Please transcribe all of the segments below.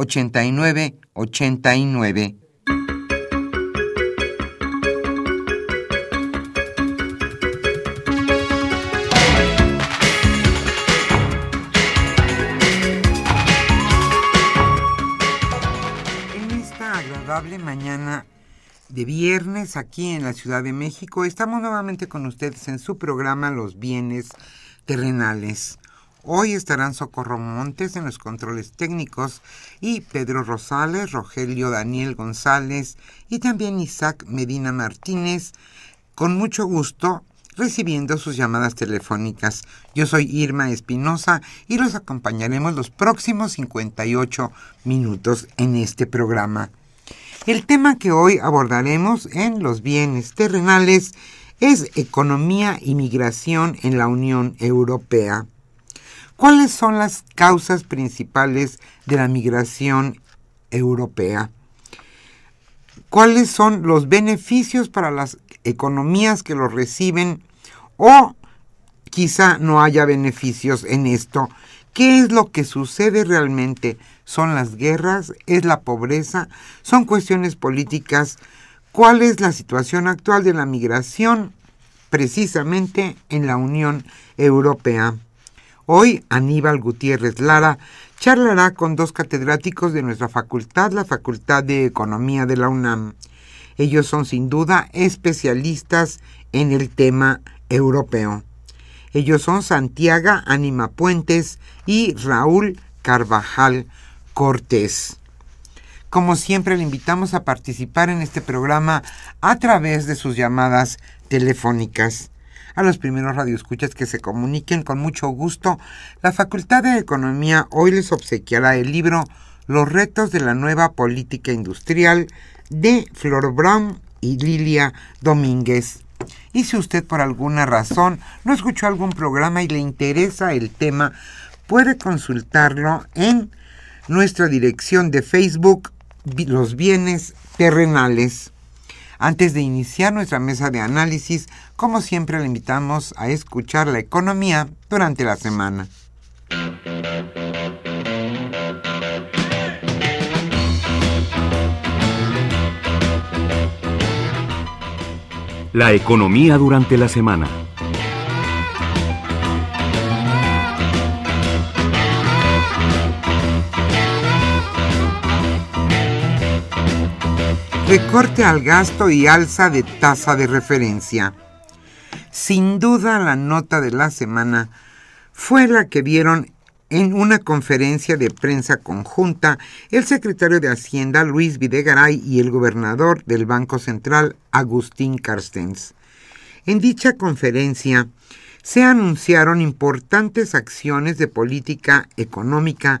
89 89. En esta agradable mañana de viernes aquí en la Ciudad de México estamos nuevamente con ustedes en su programa Los bienes terrenales. Hoy estarán Socorro Montes en los controles técnicos y Pedro Rosales, Rogelio Daniel González y también Isaac Medina Martínez, con mucho gusto recibiendo sus llamadas telefónicas. Yo soy Irma Espinosa y los acompañaremos los próximos 58 minutos en este programa. El tema que hoy abordaremos en los bienes terrenales es economía y migración en la Unión Europea. ¿Cuáles son las causas principales de la migración europea? ¿Cuáles son los beneficios para las economías que lo reciben? O quizá no haya beneficios en esto. ¿Qué es lo que sucede realmente? ¿Son las guerras? ¿Es la pobreza? ¿Son cuestiones políticas? ¿Cuál es la situación actual de la migración precisamente en la Unión Europea? Hoy Aníbal Gutiérrez Lara charlará con dos catedráticos de nuestra facultad, la Facultad de Economía de la UNAM. Ellos son sin duda especialistas en el tema europeo. Ellos son Santiago Anima Puentes y Raúl Carvajal Cortés. Como siempre, le invitamos a participar en este programa a través de sus llamadas telefónicas a los primeros radioescuchas que se comuniquen con mucho gusto. La Facultad de Economía hoy les obsequiará el libro Los retos de la nueva política industrial de Flor Brown y Lilia Domínguez. Y si usted por alguna razón no escuchó algún programa y le interesa el tema, puede consultarlo en nuestra dirección de Facebook Los Bienes Terrenales. Antes de iniciar nuestra mesa de análisis, como siempre le invitamos a escuchar la economía durante la semana. La economía durante la semana. Recorte al gasto y alza de tasa de referencia. Sin duda la nota de la semana fue la que vieron en una conferencia de prensa conjunta el secretario de Hacienda Luis Videgaray y el gobernador del Banco Central Agustín Carstens. En dicha conferencia se anunciaron importantes acciones de política económica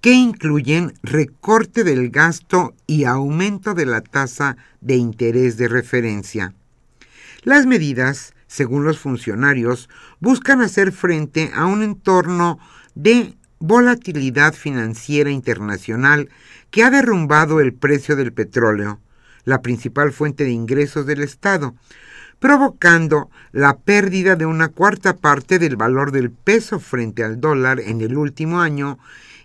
que incluyen recorte del gasto y aumento de la tasa de interés de referencia. Las medidas, según los funcionarios, buscan hacer frente a un entorno de volatilidad financiera internacional que ha derrumbado el precio del petróleo, la principal fuente de ingresos del Estado, provocando la pérdida de una cuarta parte del valor del peso frente al dólar en el último año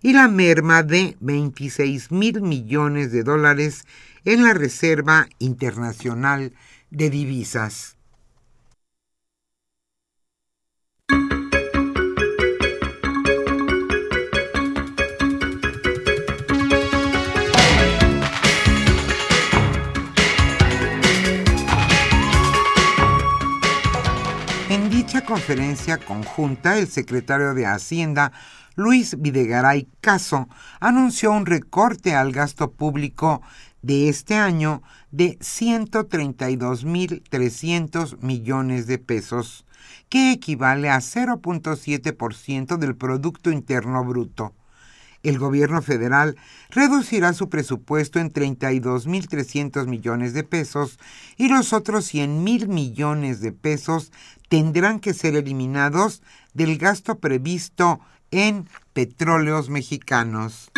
y la merma de 26 mil millones de dólares en la Reserva Internacional de Divisas. En dicha conferencia conjunta, el secretario de Hacienda, Luis Videgaray Caso, anunció un recorte al gasto público de este año de 132.300 millones de pesos, que equivale a 0.7% del Producto Interno Bruto. El gobierno federal reducirá su presupuesto en 32.300 millones de pesos y los otros 100.000 millones de pesos tendrán que ser eliminados del gasto previsto en petróleos mexicanos.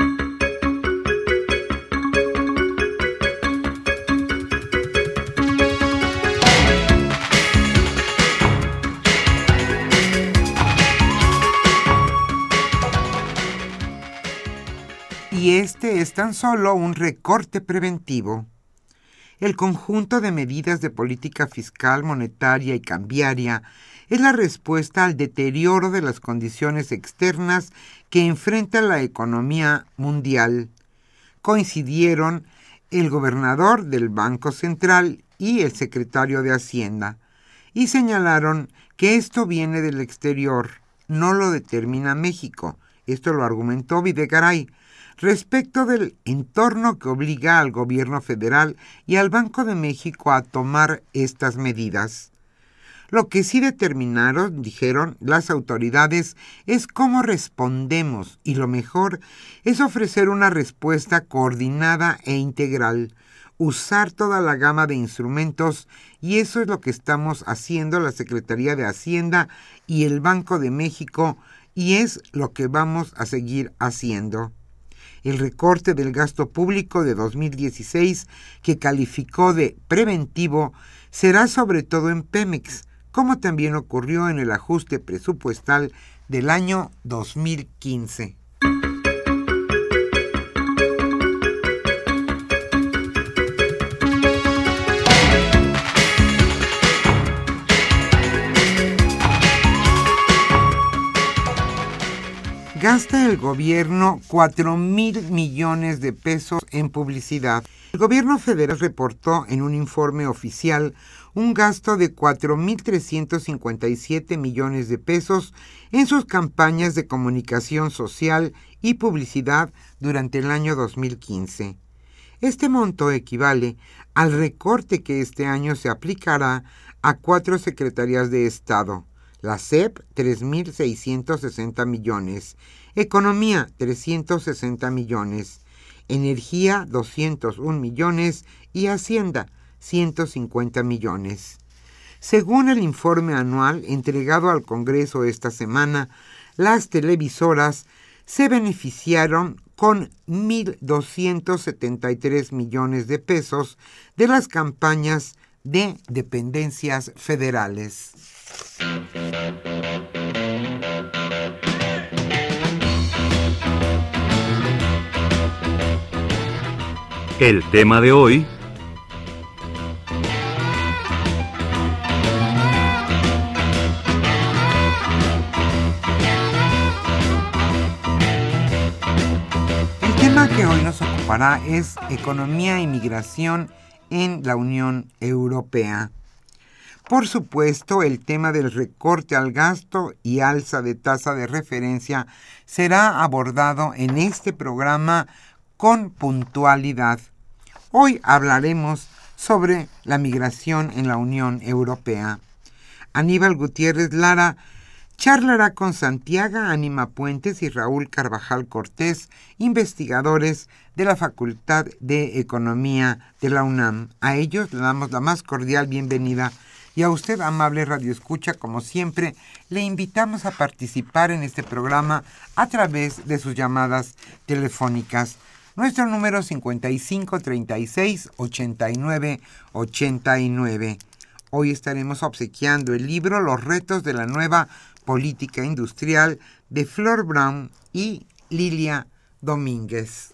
Y este es tan solo un recorte preventivo. El conjunto de medidas de política fiscal, monetaria y cambiaria es la respuesta al deterioro de las condiciones externas que enfrenta la economía mundial. Coincidieron el gobernador del Banco Central y el secretario de Hacienda, y señalaron que esto viene del exterior, no lo determina México. Esto lo argumentó Videgaray, respecto del entorno que obliga al gobierno federal y al Banco de México a tomar estas medidas. Lo que sí determinaron, dijeron las autoridades, es cómo respondemos y lo mejor es ofrecer una respuesta coordinada e integral, usar toda la gama de instrumentos y eso es lo que estamos haciendo la Secretaría de Hacienda y el Banco de México y es lo que vamos a seguir haciendo. El recorte del gasto público de 2016, que calificó de preventivo, será sobre todo en Pemex, como también ocurrió en el ajuste presupuestal del año 2015. Gasta el gobierno 4 mil millones de pesos en publicidad. El gobierno federal reportó en un informe oficial un gasto de 4.357 millones de pesos en sus campañas de comunicación social y publicidad durante el año 2015. Este monto equivale al recorte que este año se aplicará a cuatro secretarías de Estado, la CEP 3.660 millones, Economía 360 millones, Energía 201 millones y Hacienda 150 millones. Según el informe anual entregado al Congreso esta semana, las televisoras se beneficiaron con 1.273 millones de pesos de las campañas de dependencias federales. El tema de hoy... tema que hoy nos ocupará es economía e migración en la Unión Europea. Por supuesto, el tema del recorte al gasto y alza de tasa de referencia será abordado en este programa con puntualidad. Hoy hablaremos sobre la migración en la Unión Europea. Aníbal Gutiérrez Lara charlará con Santiago Anima Puentes y Raúl Carvajal Cortés, investigadores de la Facultad de Economía de la UNAM. A ellos le damos la más cordial bienvenida y a usted, amable Radio Escucha, como siempre, le invitamos a participar en este programa a través de sus llamadas telefónicas Nuestro número 5536 89 89. Hoy estaremos obsequiando el libro Los retos de la nueva política industrial de Flor Brown y Lilia Domínguez.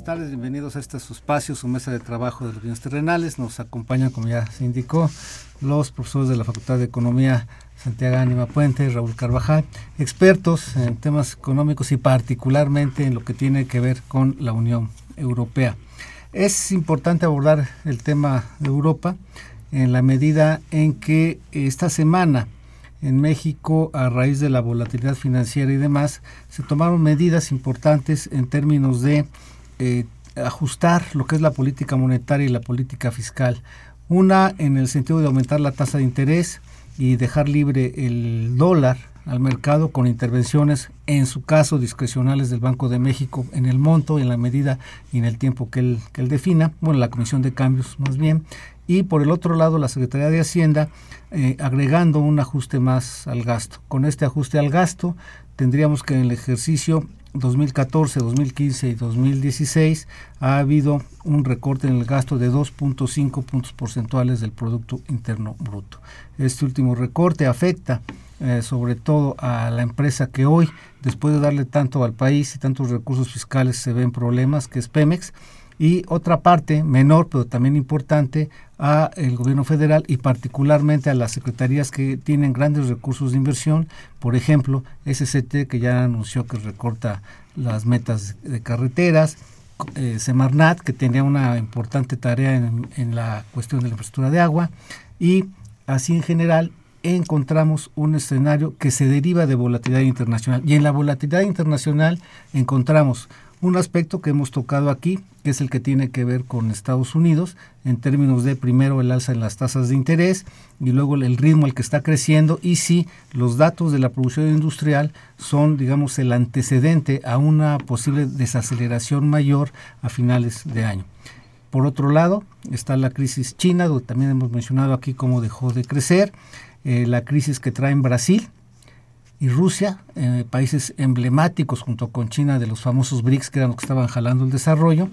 Buenas tardes, bienvenidos a este su espacio, su mesa de trabajo de los bienes terrenales. Nos acompañan, como ya se indicó, los profesores de la Facultad de Economía Santiago Ánima Puente, Raúl Carvajal, expertos en temas económicos y particularmente en lo que tiene que ver con la Unión Europea. Es importante abordar el tema de Europa en la medida en que esta semana en México, a raíz de la volatilidad financiera y demás, se tomaron medidas importantes en términos de eh, ajustar lo que es la política monetaria y la política fiscal. Una en el sentido de aumentar la tasa de interés y dejar libre el dólar al mercado con intervenciones, en su caso, discrecionales del Banco de México en el monto, en la medida y en el tiempo que él, que defina, bueno, la Comisión de Cambios más bien, y por el otro lado la Secretaría de Hacienda eh, agregando un ajuste más al gasto. Con este ajuste al gasto tendríamos que en el ejercicio 2014, 2015 y 2016 ha habido un recorte en el gasto de 2.5 puntos porcentuales del Producto Interno Bruto. Este último recorte afecta eh, sobre todo a la empresa que hoy, después de darle tanto al país y tantos recursos fiscales, se ven problemas, que es Pemex, y otra parte menor pero también importante a el gobierno federal y particularmente a las secretarías que tienen grandes recursos de inversión, por ejemplo, SCT que ya anunció que recorta las metas de carreteras, eh, Semarnat que tenía una importante tarea en, en la cuestión de la infraestructura de agua. Y así en general encontramos un escenario que se deriva de volatilidad internacional. Y en la volatilidad internacional encontramos un aspecto que hemos tocado aquí, que es el que tiene que ver con Estados Unidos, en términos de primero el alza en las tasas de interés y luego el ritmo al que está creciendo y si los datos de la producción industrial son, digamos, el antecedente a una posible desaceleración mayor a finales de año. Por otro lado, está la crisis china, donde también hemos mencionado aquí cómo dejó de crecer, eh, la crisis que trae en Brasil, y Rusia, eh, países emblemáticos junto con China de los famosos BRICS que eran los que estaban jalando el desarrollo,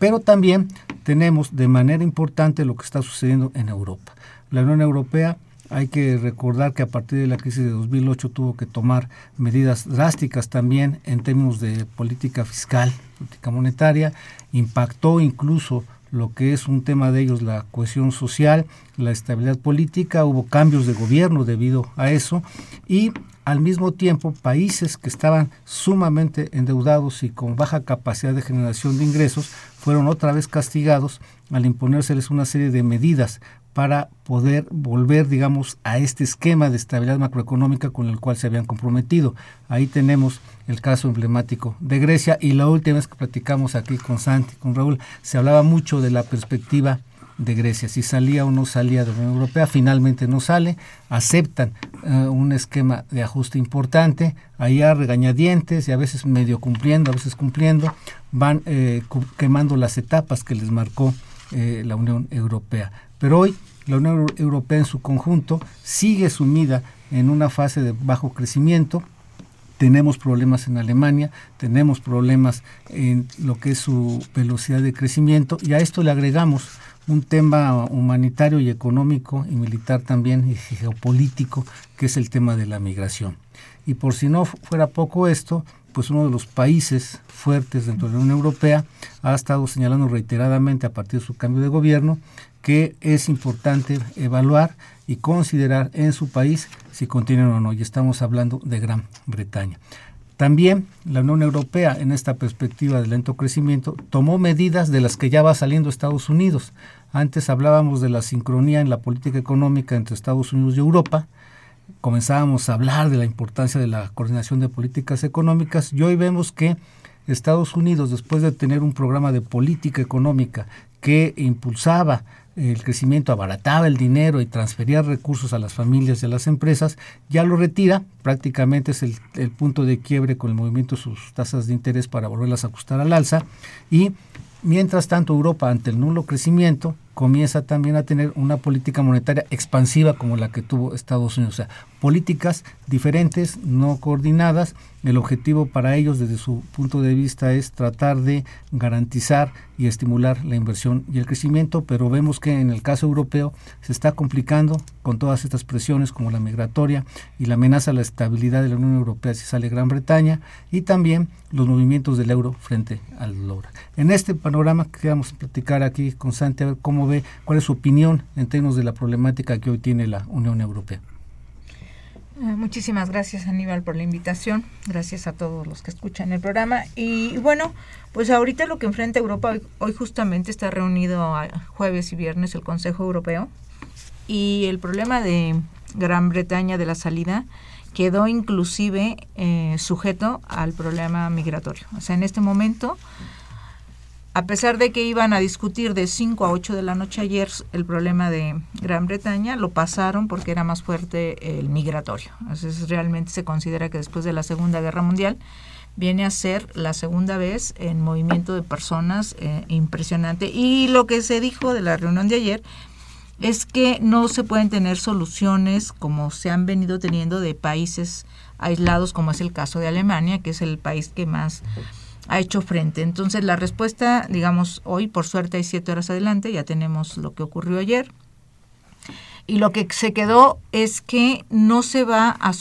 pero también tenemos de manera importante lo que está sucediendo en Europa. La Unión Europea hay que recordar que a partir de la crisis de 2008 tuvo que tomar medidas drásticas también en términos de política fiscal, política monetaria, impactó incluso lo que es un tema de ellos, la cohesión social, la estabilidad política, hubo cambios de gobierno debido a eso. Y al mismo tiempo países que estaban sumamente endeudados y con baja capacidad de generación de ingresos fueron otra vez castigados al imponérseles una serie de medidas para poder volver, digamos, a este esquema de estabilidad macroeconómica con el cual se habían comprometido. Ahí tenemos el caso emblemático de Grecia y la última vez que platicamos aquí con Santi, con Raúl, se hablaba mucho de la perspectiva de Grecia, si salía o no salía de la Unión Europea, finalmente no sale, aceptan eh, un esquema de ajuste importante, ahí a regañadientes y a veces medio cumpliendo, a veces cumpliendo, van eh, quemando las etapas que les marcó eh, la Unión Europea. Pero hoy la Unión Europea en su conjunto sigue sumida en una fase de bajo crecimiento. Tenemos problemas en Alemania, tenemos problemas en lo que es su velocidad de crecimiento y a esto le agregamos un tema humanitario y económico y militar también y geopolítico que es el tema de la migración. Y por si no fuera poco esto, pues uno de los países fuertes dentro de la Unión Europea ha estado señalando reiteradamente a partir de su cambio de gobierno que es importante evaluar y considerar en su país si contienen o no. Y estamos hablando de Gran Bretaña. También la Unión Europea, en esta perspectiva de lento crecimiento, tomó medidas de las que ya va saliendo Estados Unidos. Antes hablábamos de la sincronía en la política económica entre Estados Unidos y Europa. Comenzábamos a hablar de la importancia de la coordinación de políticas económicas y hoy vemos que Estados Unidos, después de tener un programa de política económica que impulsaba el crecimiento abarataba el dinero y transfería recursos a las familias y a las empresas, ya lo retira, prácticamente es el, punto de quiebre con el movimiento de sus tasas de interés para volverlas a ajustar al alza y mientras tanto Europa ante el nulo crecimiento comienza también a tener una política monetaria expansiva como la que tuvo Estados Unidos. O sea, políticas diferentes, no coordinadas. El objetivo para ellos desde su punto de vista es tratar de garantizar y estimular la inversión y el crecimiento, pero vemos que en el caso europeo se está complicando con todas estas presiones como la migratoria y la amenaza a la estabilidad de la Unión Europea si sale Gran Bretaña y también los movimientos del euro frente al dólar. En este panorama queremos platicar aquí con Santi a ver cómo ve, cuál es su opinión en términos de la problemática que hoy tiene la Unión Europea. Eh, muchísimas gracias Aníbal por la invitación, gracias a todos los que escuchan el programa. Y bueno, pues ahorita lo que enfrenta Europa hoy, justamente está reunido jueves y viernes el Consejo Europeo. Y el problema de Gran Bretaña de la salida quedó inclusive eh, sujeto al problema migratorio. O sea, en este momento a pesar de que iban a discutir de 5 a 8 de la noche ayer el problema de Gran Bretaña, lo pasaron porque era más fuerte el migratorio. Entonces realmente se considera que después de la Segunda Guerra Mundial viene a ser la segunda vez en movimiento de personas eh, impresionante. Y lo que se dijo de la reunión de ayer es que no se pueden tener soluciones como se han venido teniendo de países aislados, como es el caso de Alemania, que es el país que más ha hecho frente. Entonces la respuesta, digamos, hoy por suerte hay siete horas adelante, ya tenemos lo que ocurrió ayer. Y lo que se quedó es que no se va a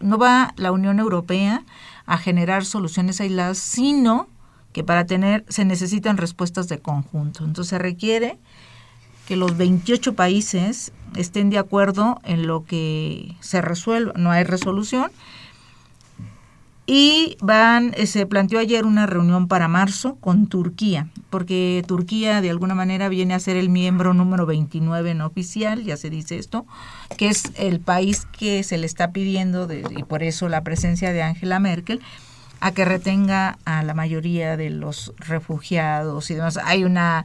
no va la Unión Europea a generar soluciones aisladas, sino que para tener se necesitan respuestas de conjunto. Entonces se requiere que los 28 países estén de acuerdo en lo que se resuelva. No hay resolución y van, eh, se planteó ayer una reunión para marzo con Turquía, porque Turquía de alguna manera viene a ser el miembro número 29 no oficial, ya se dice esto, que es el país que se le está pidiendo, y por eso la presencia de Angela Merkel, a que retenga a la mayoría de los refugiados y demás. Hay una,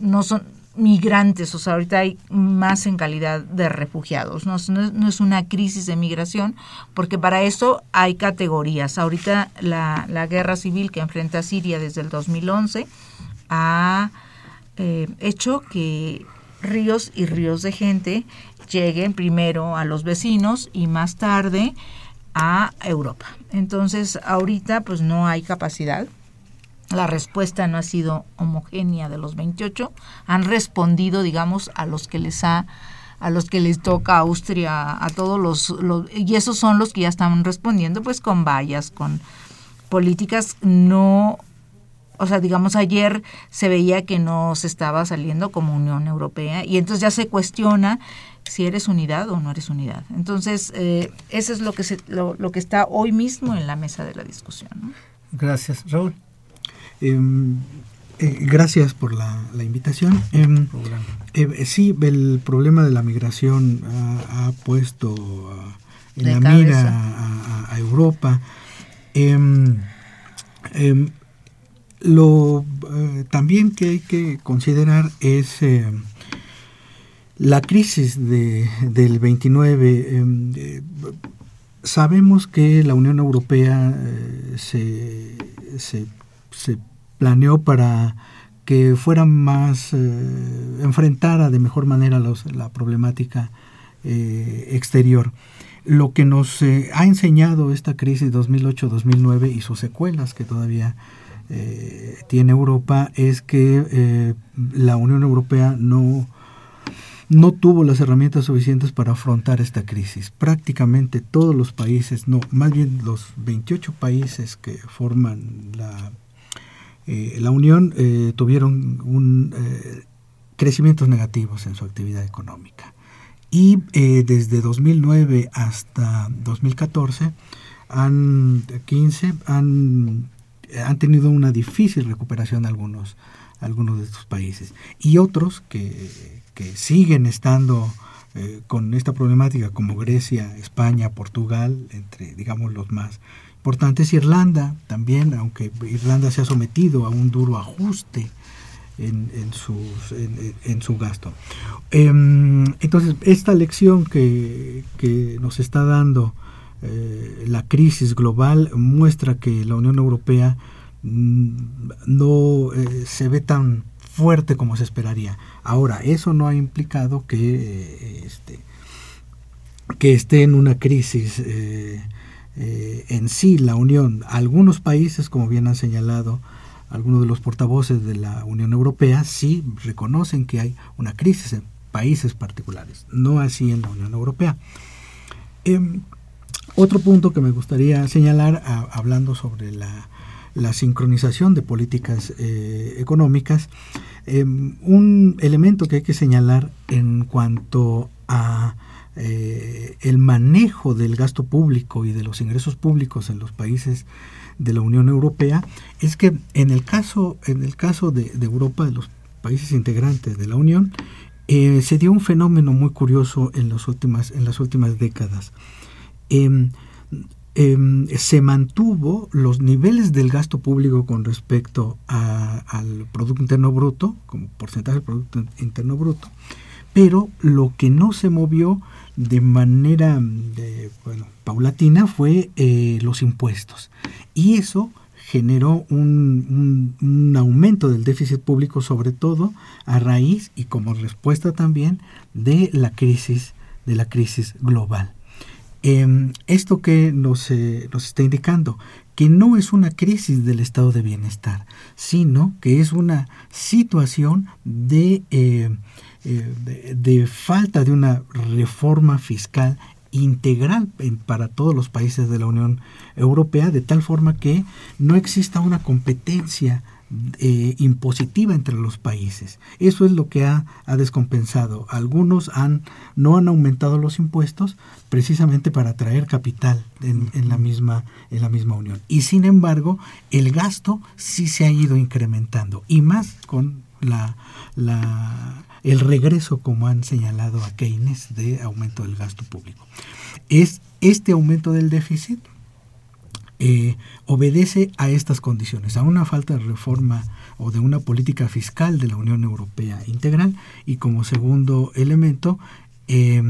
no son, migrantes, o sea, ahorita hay más en calidad de refugiados, no, no, es una crisis de migración, porque para eso hay categorías. Ahorita la, la guerra civil que enfrenta Siria desde el 2011 ha eh, hecho que ríos y ríos de gente lleguen primero a los vecinos y más tarde a Europa. Entonces, ahorita pues no hay capacidad la respuesta no ha sido homogénea de los 28, han respondido, digamos, a los que les ha a los que les toca Austria, a todos los, y esos son los que ya están respondiendo pues con vallas, con políticas no o sea, digamos, ayer se veía que no se estaba saliendo como Unión Europea y entonces ya se cuestiona si eres unidad o no eres unidad. Entonces, eh, eso es lo que, se, lo, lo, que está hoy mismo en la mesa de la discusión. Gracias, Raúl. Eh, eh, gracias por la, la invitación. Em, eh, sí, el problema de la migración ha, ha puesto en De la cabeza. mira a, a- a Europa. Em, em, lo eh, también que hay que considerar es em, la crisis de, del 29. em, eh, sabemos que la Unión Europea eh, se, se, se planeó para que fuera más, eh, enfrentara de mejor manera los- la problemática eh, exterior. Lo que nos eh, ha enseñado esta crisis 2008-2009 y sus secuelas que todavía eh, tiene Europa es que la Unión Europea no, no tuvo las herramientas suficientes para afrontar esta crisis. Prácticamente todos los países, no, más bien los 28 países que forman la, eh, la Unión eh, tuvieron un, eh, crecimientos negativos en su actividad económica. Y desde 2009 hasta 2014, han, 15, han, han tenido una difícil recuperación algunos, algunos de estos países. Y otros que, que siguen estando con esta problemática, como Grecia, España, Portugal, entre, digamos, los más importantes. Irlanda también, aunque Irlanda se ha sometido a un duro ajuste en, en, sus, en su gasto. Em, entonces, esta lección que, que nos está dando eh, la crisis global muestra que la Unión Europea mm, no eh, se ve tan fuerte como se esperaría. Ahora, eso no ha implicado que, eh, este, que esté en una crisis eh, en sí la Unión. Algunos países, como bien han señalado algunos de los portavoces de la Unión Europea, sí reconocen que hay una crisis en países particulares, no así en la Unión Europea. Em, otro punto que me gustaría señalar, a- hablando sobre la, la sincronización de políticas eh, económicas, em, un elemento que hay que señalar en cuanto a eh, el manejo del gasto público y de los ingresos públicos en los países de la Unión Europea es que en el caso en el caso de, Europa de los países integrantes de la Unión eh, se dio un fenómeno muy curioso en las últimas en las últimas décadas. Em, em, se mantuvo los niveles del gasto público con respecto a- al Producto Interno Bruto, como porcentaje del Producto Interno Bruto, pero lo que no se movió de manera de, bueno, paulatina fue eh, los impuestos. Y eso generó un, un- aumento del déficit público, sobre todo a raíz y como respuesta también de la crisis, de la crisis global. Em, esto que nos, eh, nos está indicando que no es una crisis del estado de bienestar, sino que es una situación de, eh, de, de falta de una reforma fiscal integral en- para todos los países de la Unión Europea, de tal forma que no exista una competencia eh, impositiva entre los países. Eso es lo que ha, ha descompensado. Algunos han, no han aumentado los impuestos precisamente para atraer capital en, en la misma, en la misma unión. Y sin embargo, el gasto sí se ha ido incrementando. Y más con la, la, el regreso, como han señalado a Keynes, de aumento del gasto público. Es este aumento del déficit eh, obedece a estas condiciones, a una falta de reforma o de una política fiscal de la Unión Europea integral y como segundo elemento eh,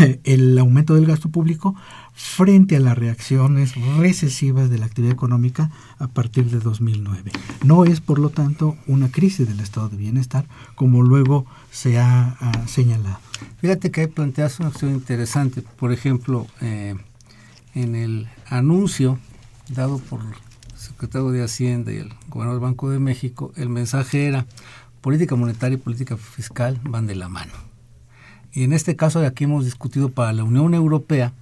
el aumento del gasto público frente a las reacciones recesivas de la actividad económica a partir de 2009. No es, por lo tanto, una crisis del estado de bienestar como luego se ha, señalado. Fíjate que ahí planteas una cuestión interesante. Por ejemplo, eh, en el anuncio dado por el secretario de Hacienda y el gobernador del Banco de México, el mensaje era política monetaria y política fiscal van de la mano. Y en este caso de aquí hemos discutido para la Unión Europea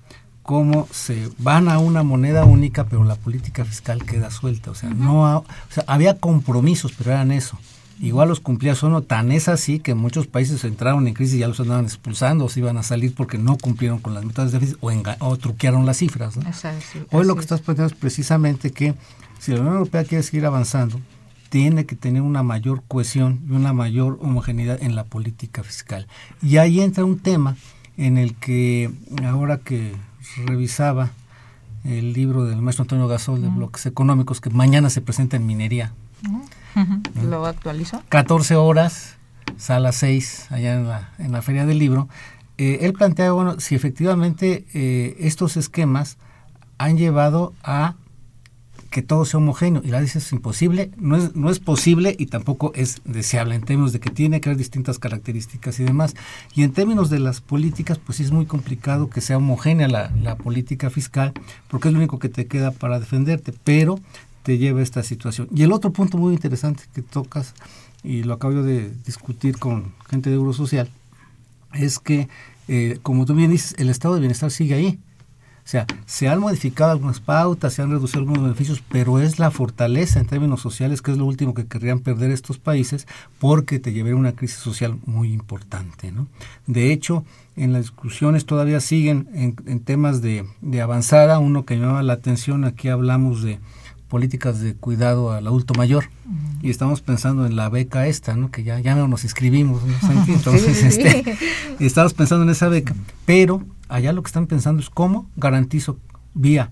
cómo se van a una moneda única, pero la política fiscal queda suelta. O sea, no o sea, había compromisos, pero eran eso. Igual los cumplía solo, tan es así que muchos países entraron en crisis y ya los andaban expulsando o se iban a salir porque no cumplieron con las metas de déficit o, truquearon las cifras. Hoy lo que estás planteando es precisamente que si la Unión Europea quiere seguir avanzando, tiene que tener una mayor cohesión y una mayor homogeneidad en la política fiscal. Y ahí entra un tema en el que ahora que revisaba el libro del maestro Antonio Gasol de bloques económicos que mañana se presenta en minería. ¿Lo actualizó? 14 horas, sala 6, allá en la, en la Feria del Libro. Eh, él plantea, bueno, si efectivamente eh, estos esquemas han llevado a que todo sea homogéneo. Y la dice es imposible, no es, no es posible y tampoco es deseable en términos de que tiene que haber distintas características y demás. Y en términos de las políticas, pues es muy complicado que sea homogénea la, la política fiscal, porque es lo único que te queda para defenderte, pero te lleva a esta situación. Y el otro punto muy interesante que tocas, y lo acabo de discutir con gente de Eurosocial, es que, eh, como tú bien dices, el estado de bienestar sigue ahí. O sea, se han modificado algunas pautas, se han reducido algunos beneficios, pero es la fortaleza en términos sociales que es lo último que querrían perder estos países porque te llevaría a una crisis social muy importante. ¿no? De hecho, en las discusiones todavía siguen en, temas de, de avanzada. Uno que llamaba la atención, aquí hablamos de políticas de cuidado al adulto mayor y estamos pensando en la beca esta, ¿no? que ya, ya no nos inscribimos, entonces este, estamos pensando en esa beca, pero allá lo que están pensando es cómo garantizo vía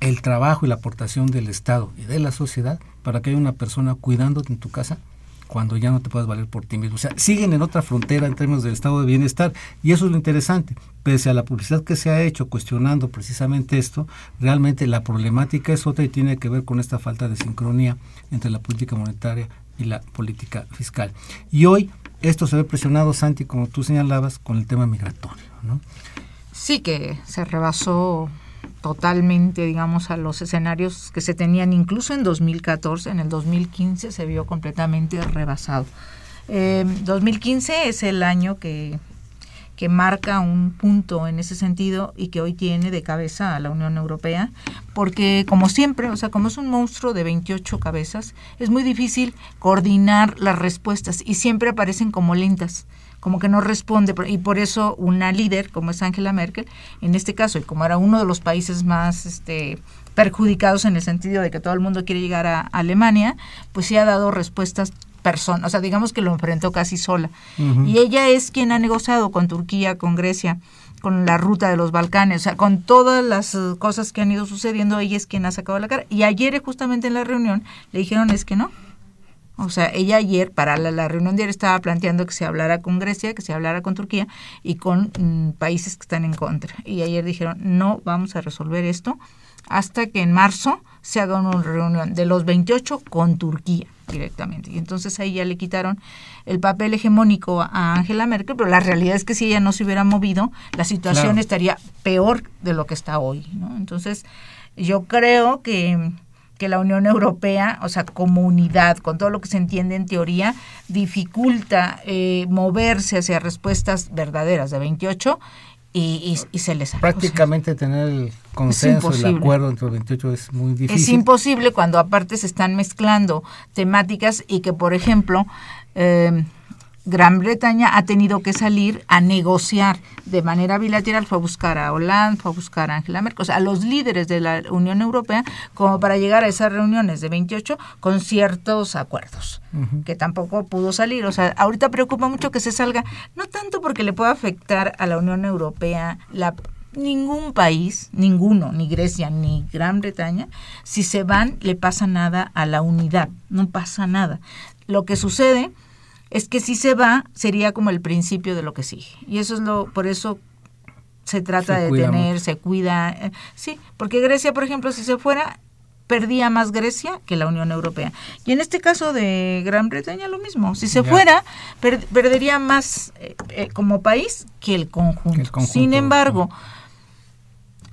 el trabajo y la aportación del Estado y de la sociedad para que haya una persona cuidándote en tu casa cuando ya no te puedas valer por ti mismo. O sea, siguen en otra frontera en términos del estado de bienestar y eso es lo interesante. Pese a la publicidad que se ha hecho cuestionando precisamente esto, realmente la problemática es otra y tiene que ver con esta falta de sincronía entre la política monetaria y la política fiscal. Y hoy esto se ve presionado, Santi, como tú señalabas, con el tema migratorio. ¿no? Sí, que se rebasó totalmente, digamos, a los escenarios que se tenían incluso en 2014, en el 2015 se vio completamente rebasado. 2015 eh, es el año que, que marca un punto en ese sentido y que hoy tiene de cabeza a la Unión Europea, porque como siempre, o sea, como es un monstruo de 28 cabezas, es muy difícil coordinar las respuestas y siempre aparecen como lentas como que no responde, y por eso una líder como es Angela Merkel, en este caso, y como era uno de los países más este, perjudicados en el sentido de que todo el mundo quiere llegar a Alemania, pues sí ha dado respuestas personas, o sea, digamos que lo enfrentó casi sola. Y ella es quien ha negociado con Turquía, con Grecia, con la ruta de los Balcanes, o sea, con todas las cosas que han ido sucediendo, ella es quien ha sacado la cara. Y ayer justamente en la reunión le dijeron es que no, o sea, ella ayer, para la, reunión de ayer, estaba planteando que se hablara con Grecia, que se hablara con Turquía y con mm, países que están en contra. Y ayer dijeron, no vamos a resolver esto hasta que en marzo se haga una reunión de los 28 con Turquía directamente. Y entonces ahí ya le quitaron el papel hegemónico a Angela Merkel, pero la realidad es que si ella no se hubiera movido, la situación estaría peor de lo que está hoy. ¿no? Entonces, yo creo que que la Unión Europea, o sea, como unidad, con todo lo que se entiende en teoría, dificulta eh, moverse hacia respuestas verdaderas de 28 y, y, se les Prácticamente tener el consenso, el acuerdo entre los 28 es muy difícil. Es imposible cuando aparte se están mezclando temáticas y que, por ejemplo, eh, Gran Bretaña ha tenido que salir a negociar de manera bilateral, fue a buscar a Hollande, fue a buscar a Angela Merkel, o sea, a los líderes de la Unión Europea, como para llegar a esas reuniones de 28 con ciertos acuerdos, que tampoco pudo salir. O sea, ahorita preocupa mucho que se salga, no tanto porque le pueda afectar a la Unión Europea la ningún país, ninguno, ni Grecia, ni Gran Bretaña, si se van, le pasa nada a la unidad, no pasa nada. Lo que sucede es que si se va sería como el principio de lo que sigue. Y eso es lo, por eso se trata de tener, se cuida. Eh, sí, porque Grecia, por ejemplo, si se fuera, perdía más Grecia que la Unión Europea. Y en este caso de Gran Bretaña lo mismo. Si se fuera, perdería más eh, eh, como país que el conjunto. Sin embargo,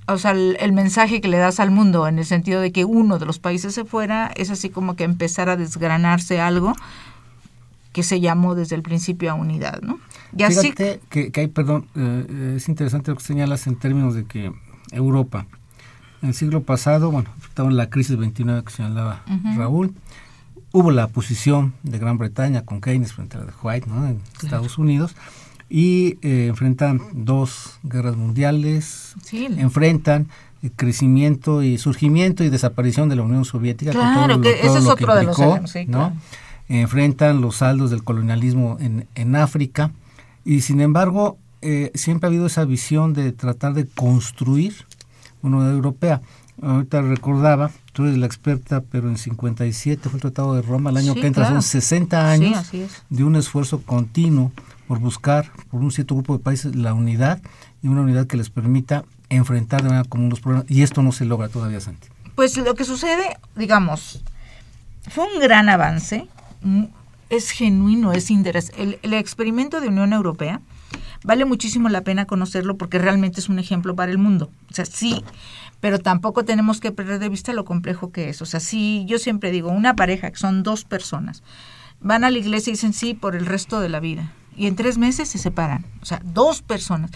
o sea, el, mensaje que le das al mundo en el sentido de que uno de los países se fuera es así como que empezar a desgranarse algo que se llamó desde el principio a unidad, ¿no? Y Fíjate que, que, hay, perdón, eh, es interesante lo que señalas en términos de que Europa. En el siglo pasado, bueno, estaba en la crisis 29 que señalaba Raúl, hubo la posición de Gran Bretaña con Keynes frente a la de White ¿no? en Estados Unidos y eh, enfrentan dos guerras mundiales, enfrentan el crecimiento y surgimiento y desaparición de la Unión Soviética. Claro, que ese es otro de los ¿no? Enfrentan los saldos del colonialismo en, en África y sin embargo eh, siempre ha habido esa visión de tratar de construir una unidad europea. Ahorita recordaba, tú eres la experta, pero en 57 fue el Tratado de Roma, el año que entra son 60 años de un esfuerzo continuo por buscar por un cierto grupo de países la unidad y una unidad que les permita enfrentar de manera común los problemas. Y esto no se logra todavía, Santi. Pues lo que sucede, digamos, fue un gran avance, es genuino, es interés. El, el experimento de Unión Europea vale muchísimo la pena conocerlo porque realmente es un ejemplo para el mundo. O sea, sí, pero tampoco tenemos que perder de vista lo complejo que es. O sea, sí, yo siempre digo, una pareja que son dos personas, van a la iglesia y dicen sí por el resto de la vida. Y en tres meses se separan. O sea, dos personas.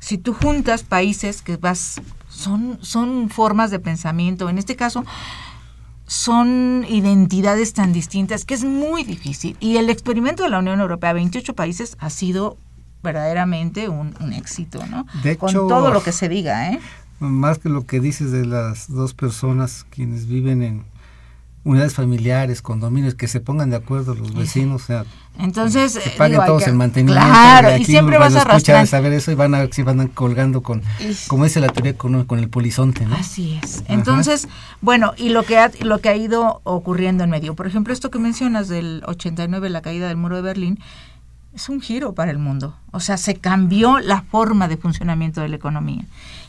Si tú juntas países que vas, son, son formas de pensamiento, en este caso, son identidades tan distintas que es muy difícil. Y el experimento de la Unión Europea, 28 países, ha sido verdaderamente un, éxito, ¿no? De Con todo lo que se diga, ¿eh? Más que lo que dices de las dos personas quienes viven en unidades familiares, condominios, que se pongan de acuerdo los vecinos, o sea, entonces que paguen todos el mantenimiento. Claro, y, siempre vas a arrastrar. saber eso y van a ver si van colgando con, como dice la teoría, con, con, el polizonte, ¿no? Así es. Entonces, bueno, y lo que ha, lo que ha ido ocurriendo en medio, por ejemplo, esto que mencionas del 89, la caída del muro de Berlín, es un giro para el mundo. O sea, se cambió la forma de funcionamiento de la economía.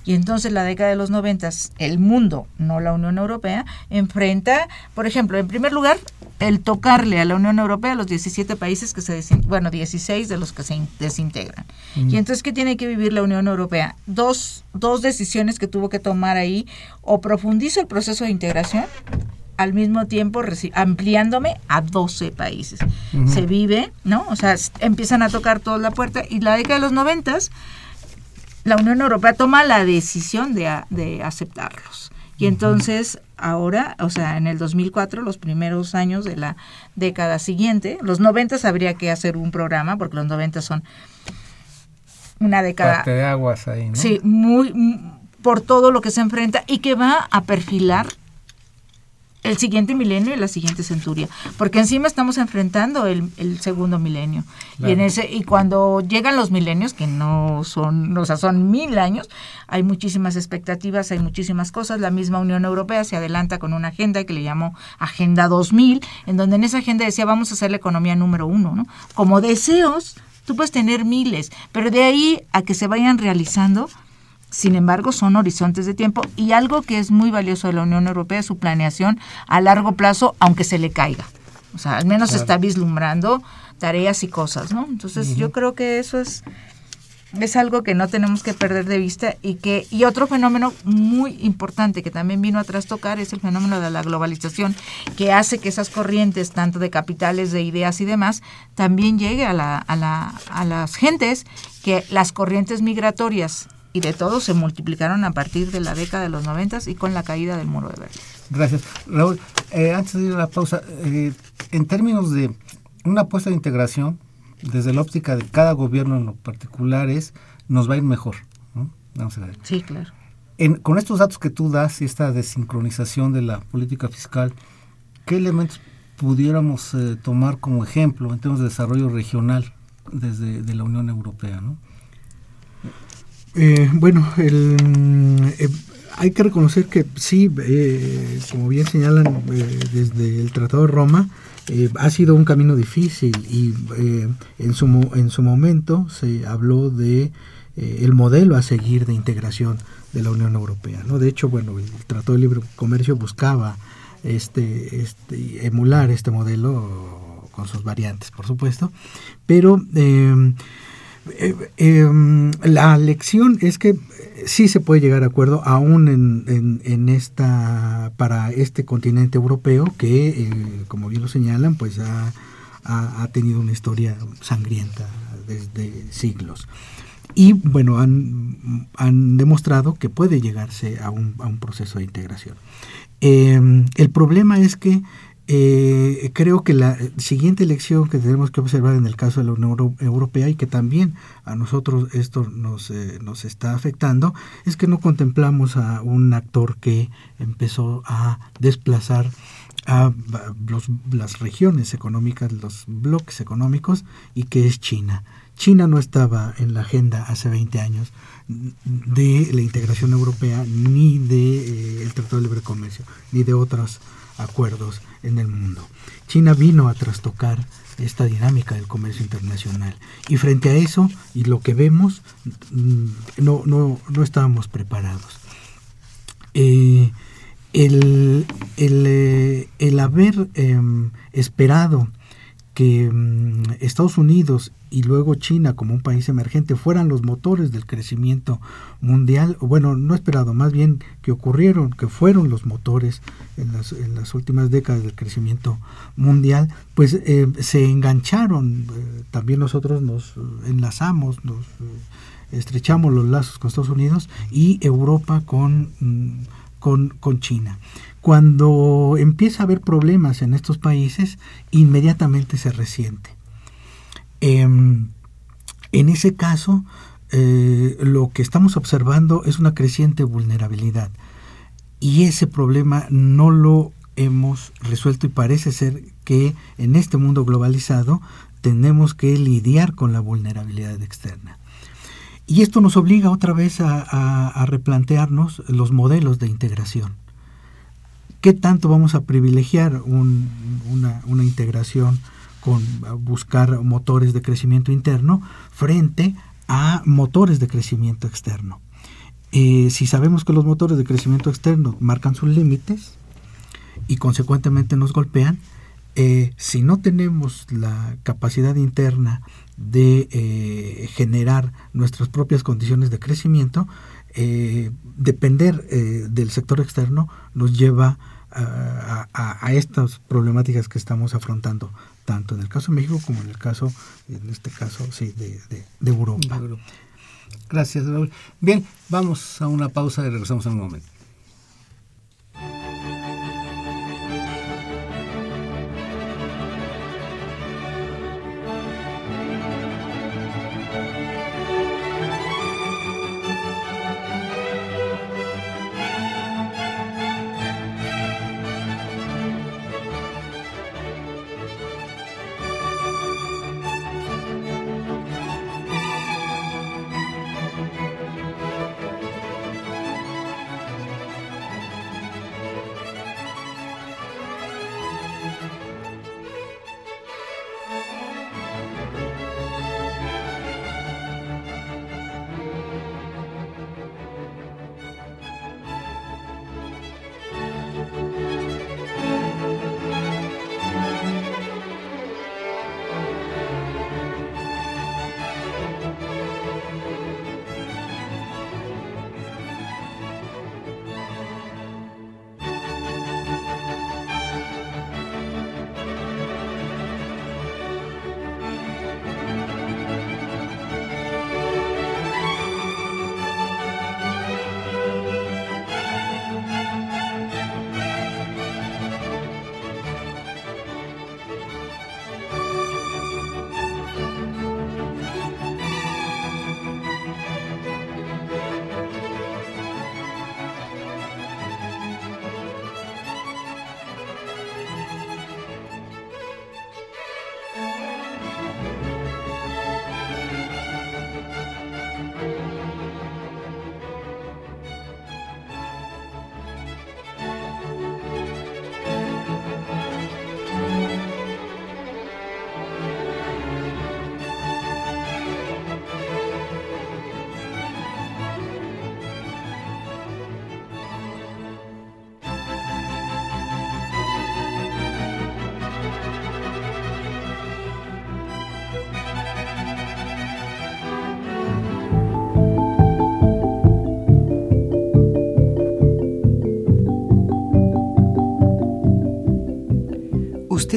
Y entonces la década de los noventas, el mundo, no la Unión Europea, enfrenta, por ejemplo, en primer lugar, el tocarle a la Unión Europea a los 17 países que se, bueno, 16 de los que se desintegran. Y entonces, ¿qué tiene que vivir la Unión Europea? Dos, dos decisiones que tuvo que tomar ahí, o profundizo el proceso de integración, al mismo tiempo ampliándome a 12 países. Se vive, ¿no? O sea, empiezan a tocar toda la puerta y la década de los noventas la Unión Europea toma la decisión de, de aceptarlos. Y entonces ahora, o sea, en el 2004, los primeros años de la década siguiente, los 90 habría que hacer un programa, porque los 90 son una década... Parte de aguas ahí, ¿no? Sí, muy, por todo lo que se enfrenta y que va a perfilar el siguiente milenio y la siguiente centuria, porque encima estamos enfrentando el, segundo milenio. Y en ese y cuando llegan los milenios, que no son, o sea, son mil años, hay muchísimas expectativas, hay muchísimas cosas. La misma Unión Europea se adelanta con una agenda que le llamó Agenda 2000, en donde en esa agenda decía vamos a hacer la economía número uno, ¿no? Como deseos, tú puedes tener miles, pero de ahí a que se vayan realizando, sin embargo, son horizontes de tiempo y algo que es muy valioso de la Unión Europea es su planeación a largo plazo, aunque se le caiga. O sea, al menos está vislumbrando tareas y cosas, ¿no? Entonces, yo creo que eso es es algo que no tenemos que perder de vista y que y otro fenómeno muy importante que también vino a trastocar es el fenómeno de la globalización que hace que esas corrientes tanto de capitales de ideas y demás también llegue a la, a la a las gentes que las corrientes migratorias y de todo se multiplicaron a partir de la década de los noventas y con la caída del muro de Berlín. Gracias. Raúl, eh, antes de ir a la pausa, eh, en términos de una apuesta de integración, desde la óptica de cada gobierno en lo particular, es nos va a ir mejor. Vamos a ver. Sí, claro. con estos datos que tú das y esta desincronización de la política fiscal, ¿qué elementos pudiéramos eh, tomar como ejemplo en términos de desarrollo regional desde de la Unión Europea? ¿no? Eh, bueno, eh, hay que reconocer que sí, eh, como bien señalan desde el Tratado de Roma, ha sido un camino difícil y en, su, en su momento se habló de el modelo a seguir de integración de la Unión Europea. ¿no? De hecho, bueno, el Tratado de Libre Comercio buscaba este, este, emular este modelo con sus variantes, por supuesto, pero eh, em, la lección es que sí se puede llegar a acuerdo aún en, en, esta para este continente europeo que eh, como bien lo señalan pues ha, ha, tenido una historia sangrienta desde siglos y bueno, han, han demostrado que puede llegarse a un, a un proceso de integración. Em, el problema es que eh, creo que la siguiente elección que tenemos que observar en el caso de la Unión Europea y que también a nosotros esto nos, eh, nos está afectando es que no contemplamos a un actor que empezó a desplazar a los, las regiones económicas, los bloques económicos y que es China. China no estaba en la agenda hace 20 años de la integración europea ni de eh, Tratado de Libre Comercio ni de otros acuerdos en el mundo. China vino a trastocar esta dinámica del comercio internacional y frente a eso y lo que vemos mm, no, no, no estábamos preparados. Eh, el, el, eh, el, haber em, esperado que mm, Estados Unidos y luego China como un país emergente fueran los motores del crecimiento mundial, bueno, no esperado, más bien que ocurrieron, que fueron los motores en las, en las últimas décadas del crecimiento mundial, pues eh, se engancharon, eh, también nosotros nos enlazamos, nos eh, estrechamos los lazos con Estados Unidos y Europa con, mm, con, con China. Cuando empieza a haber problemas en estos países, inmediatamente se resiente. Em, en ese caso, eh, lo que estamos observando es una creciente vulnerabilidad. Y ese problema no lo hemos resuelto y parece ser que en este mundo globalizado tenemos que lidiar con la vulnerabilidad externa. Y esto nos obliga otra vez a replantearnos los modelos de integración. ¿Qué tanto vamos a privilegiar una, integración con buscar motores de crecimiento interno frente a motores de crecimiento externo? Eh, si sabemos que los motores de crecimiento externo marcan sus límites y consecuentemente nos golpean, eh, si no tenemos la capacidad interna de eh, generar nuestras propias condiciones de crecimiento, depender eh, del sector externo nos lleva a, estas problemáticas que estamos afrontando, tanto en el caso de México como en el caso, en este caso, sí, de, de Europa. Gracias, Raúl. Bien, vamos a una pausa y regresamos en un momento.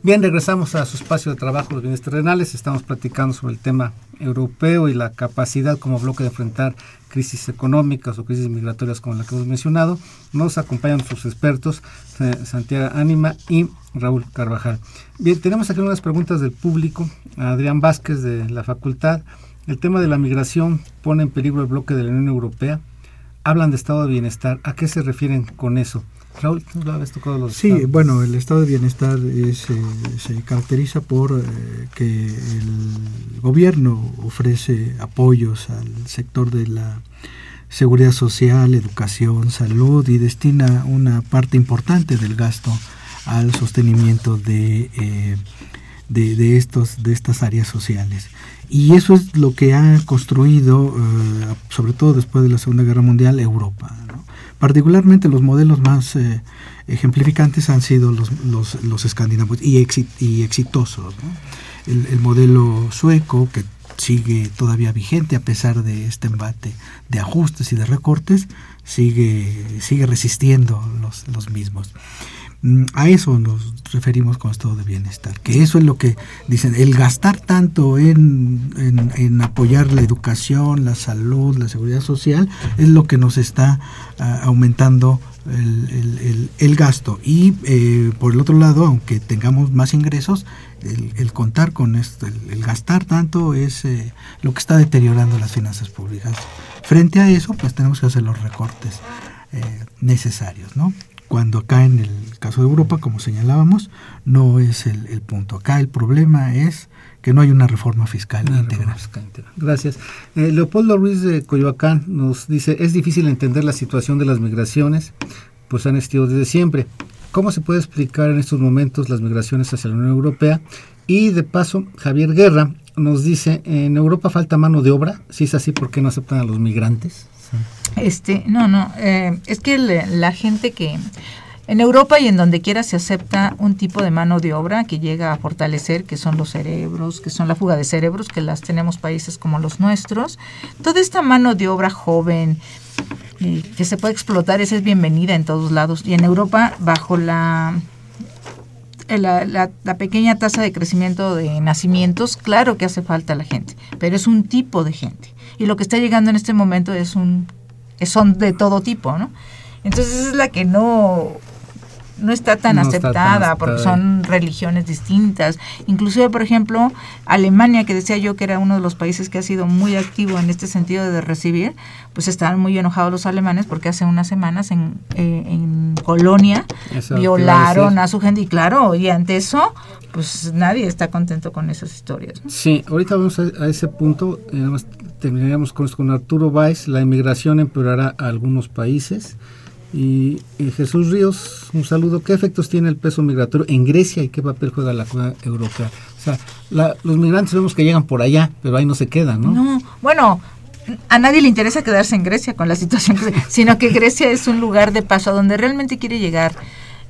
Bien, regresamos a su espacio de trabajo, los bienes terrenales. Estamos platicando sobre el tema europeo y la capacidad como bloque de enfrentar crisis económicas o crisis migratorias como la que hemos mencionado. Nos acompañan sus expertos, eh, Santiago Ánima y Raúl Carvajal. Bien, tenemos aquí unas preguntas del público. Adrián Vázquez de la facultad. El tema de la migración pone en peligro el bloque de la Unión Europea. Hablan de estado de bienestar. ¿A qué se refieren con eso? Raúl, tú lo habías tocado los Sí, bueno, el estado de bienestar es, eh, se caracteriza por eh, que el gobierno ofrece apoyos al sector de la seguridad social, educación, salud y destina una parte importante del gasto al sostenimiento de, eh, de, estos, de estas áreas sociales. Y eso es lo que ha construido, sobre todo después de la Segunda Guerra Mundial, Europa. Particularmente los modelos más eh, ejemplificantes han sido los, los, escandinavos y, y exitosos. El, modelo sueco, que sigue todavía vigente a pesar de este embate de ajustes y de recortes, sigue, sigue resistiendo los, los mismos. Mm, a eso nos referimos con estado de bienestar, que eso es lo que dicen, el gastar tanto en, en, apoyar la educación, la salud, la seguridad social, es lo que nos está ah, aumentando el, el, gasto. Y eh, por el otro lado, aunque tengamos más ingresos, el, contar con esto, el, gastar tanto es eh, lo que está deteriorando las finanzas públicas. Frente a eso, pues tenemos que hacer los recortes eh, necesarios, ¿no? Cuando acá en el caso de Europa, como señalábamos, no es el, punto. Acá el problema es que no hay una reforma fiscal integral. Gracias. Eh, Leopoldo Ruiz de Coyoacán nos dice, es difícil entender la situación de las migraciones, pues han existido desde siempre. ¿Cómo se puede explicar en estos momentos las migraciones hacia la Unión Europea? Y de paso, Javier Guerra nos dice, en Europa falta mano de obra, si es así, ¿por qué no aceptan a los migrantes? Este, no, no, eh, es que la gente que en Europa y en donde quiera se acepta un tipo de mano de obra que llega a fortalecer, que son los cerebros, que son la fuga de cerebros, que las tenemos países como los nuestros. Toda esta mano de obra joven que se puede explotar, esa es bienvenida en todos lados. Y en Europa, bajo la la, la, pequeña tasa de crecimiento de nacimientos, claro que hace falta la gente, pero es un tipo de gente. Y lo que está llegando en este momento es un son de todo tipo, ¿no? Entonces es la que no no está tan, aceptada, porque son religiones distintas. Inclusive, por ejemplo, Alemania, que decía yo que era uno de los países que ha sido muy activo en este sentido de recibir, pues estaban muy enojados los alemanes porque hace unas semanas en, eh, en Colonia violaron a, su gente. Y claro, y ante eso, pues nadie está contento con esas historias. Sí, ahorita vamos a, ese punto. Eh, terminaríamos con, con Arturo Valls, la inmigración empeorará a algunos países. Y, Jesús Ríos, un saludo. ¿Qué efectos tiene el peso migratorio en Grecia y qué papel juega la Comunidad Europea? O sea, los migrantes vemos que llegan por allá, pero ahí no se quedan, ¿no? No, bueno, a nadie le interesa quedarse en Grecia con la situación, sino que Grecia es un lugar de paso a donde realmente quiere llegar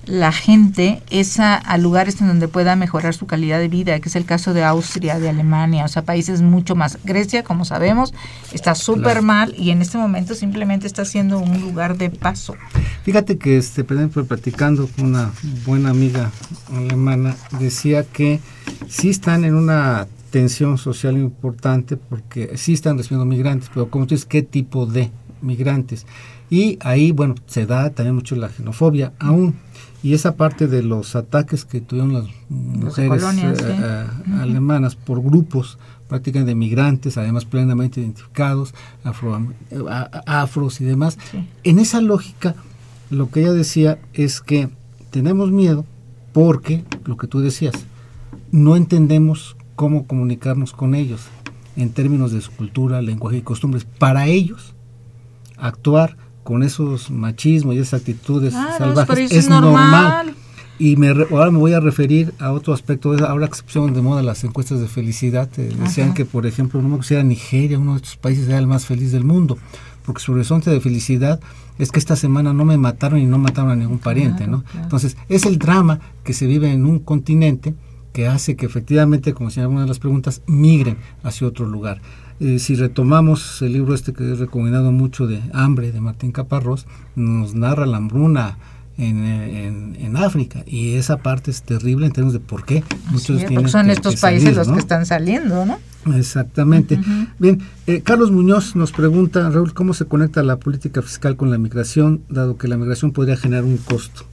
la gente es a, lugares en donde pueda mejorar su calidad de vida, que es el caso de Austria, de Alemania, o sea, países mucho más. Grecia, como sabemos, está súper mal y en este momento simplemente está siendo un lugar de paso. Fíjate que, este, por ejemplo, platicando con una buena amiga alemana, decía que sí están en una tensión social importante porque sí están recibiendo migrantes, pero como tú dices, ¿qué tipo de migrantes? Y ahí, bueno, se da también mucho la xenofobia, aún y esa parte de los ataques que tuvieron las mujeres eh, eh, alemanas por grupos prácticamente de migrantes, además plenamente identificados, afro, afros y demás, en esa lógica lo que ella decía es que tenemos miedo porque, lo que tú decías, no entendemos cómo comunicarnos con ellos en términos de su cultura, lenguaje y costumbres. Para ellos, actuar con esos machismos y esas actitudes salvajes es normal. Y me, ahora me voy a referir a otro aspecto. Ahora que se pusieron de moda las encuestas de felicidad, decían que, por ejemplo, no me considera Nigeria, uno de estos países, era el más feliz del mundo. porque su horizonte de felicidad es que esta semana no me mataron y no mataron a ningún pariente, ¿no? Entonces, es el drama que se vive en un continente que hace que efectivamente, como decía una de las preguntas, migren hacia otro lugar. Eh, si retomamos el libro este que he recomendado mucho de Hambre de Martín Caparrós, nos narra la hambruna en, en, África y esa parte es terrible en términos de por qué muchos porque son estos países los que están saliendo, ¿no? Exactamente. Bien, eh, Carlos Muñoz nos pregunta, Raúl, ¿cómo se conecta la política fiscal con la migración, dado que la migración podría generar un costo?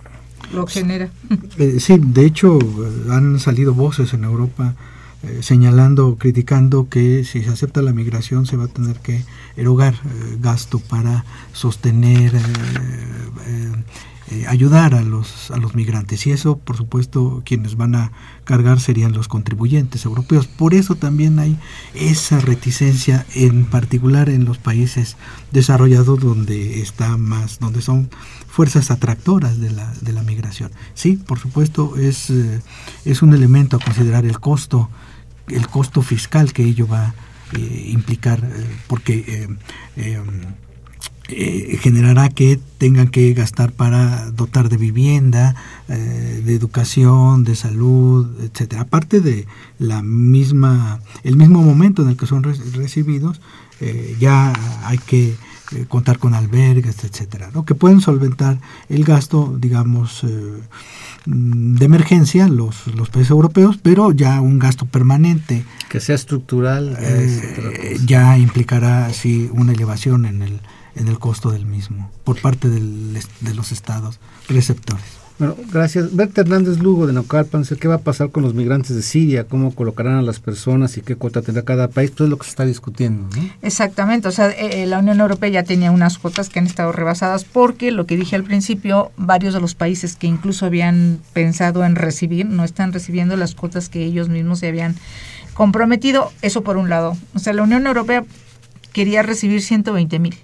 Lo genera. Eh, sí, de hecho han salido voces en Europa eh, señalando, criticando que si se acepta la migración se va a tener que erogar gasto para sostener eh, ayudar a los, a los migrantes y eso por supuesto quienes van a cargar serían los contribuyentes europeos. Por eso también hay esa reticencia en particular en los países desarrollados donde está más, donde son fuerzas atractoras de la, de la migración. Sí, por supuesto es, eh, es un elemento a considerar el costo, el costo fiscal que ello va a eh, implicar, porque eh, generará que tengan que gastar para dotar de vivienda, eh, de educación, de salud, etcétera. Aparte de la misma, el mismo momento en el que son recibidos, eh, ya hay que contar con albergues, etcétera, ¿no? que pueden solventar el gasto, digamos, de emergencia los, los países europeos, pero ya un gasto permanente que sea estructural ya implicará sí una elevación en el en el costo del mismo por parte del, de los estados receptores. Bueno, gracias. Berta Hernández Lugo de Naucalpan, ¿qué va a pasar con los migrantes de Siria? ¿Cómo colocarán a las personas y qué cuota tendrá cada país? Todo es lo que se está discutiendo. Exactamente, o sea, eh, eh, la Unión Europea ya tenía unas cuotas que han estado rebasadas porque, lo que dije al principio, varios de los países que incluso habían pensado en recibir no están recibiendo las cuotas que ellos mismos se habían comprometido. Eso por un lado. O sea, la Unión Europea quería recibir 120 mil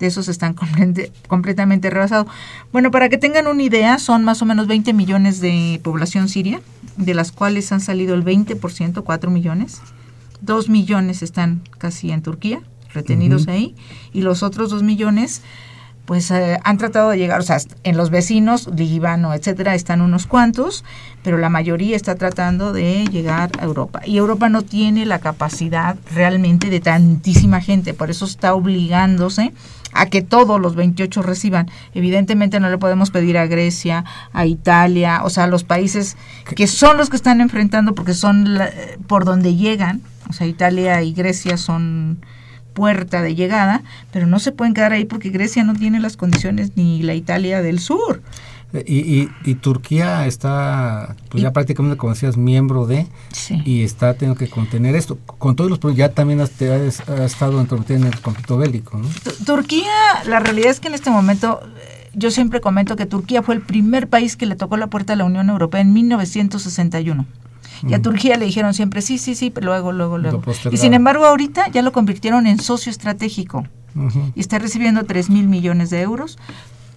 de esos están completamente rebasados. Bueno, para que tengan una idea, son más o menos 20 millones de población siria, de las cuales han salido el 20%, 4 millones. 2 millones están casi en Turquía, retenidos ahí, y los otros 2 millones pues eh, han tratado de llegar, o sea, en los vecinos, Líbano, etcétera, están unos cuantos, pero la mayoría está tratando de llegar a Europa. Y Europa no tiene la capacidad realmente de tantísima gente, por eso está obligándose a que todos los 28 reciban. Evidentemente no le podemos pedir a Grecia, a Italia, o sea, a los países que son los que están enfrentando porque son por donde llegan, o sea, Italia y Grecia son puerta de llegada, pero no se pueden quedar ahí porque Grecia no tiene las condiciones ni la Italia del sur. Y, y, Turquía está, pues ya prácticamente, como decías, miembro de, y está teniendo que contener esto. Con todos los problemas, ya también ha, estado entrometido en el conflicto bélico. ¿no? Turquía, la realidad es que en este momento, yo siempre comento que Turquía fue el primer país que le tocó la puerta a la Unión Europea en 1961. Y a mm. Turquía le dijeron siempre sí, sí, sí, pero luego, luego, luego. Y sin embargo, ahorita ya lo convirtieron en socio estratégico. Y está recibiendo 3 mil millones de euros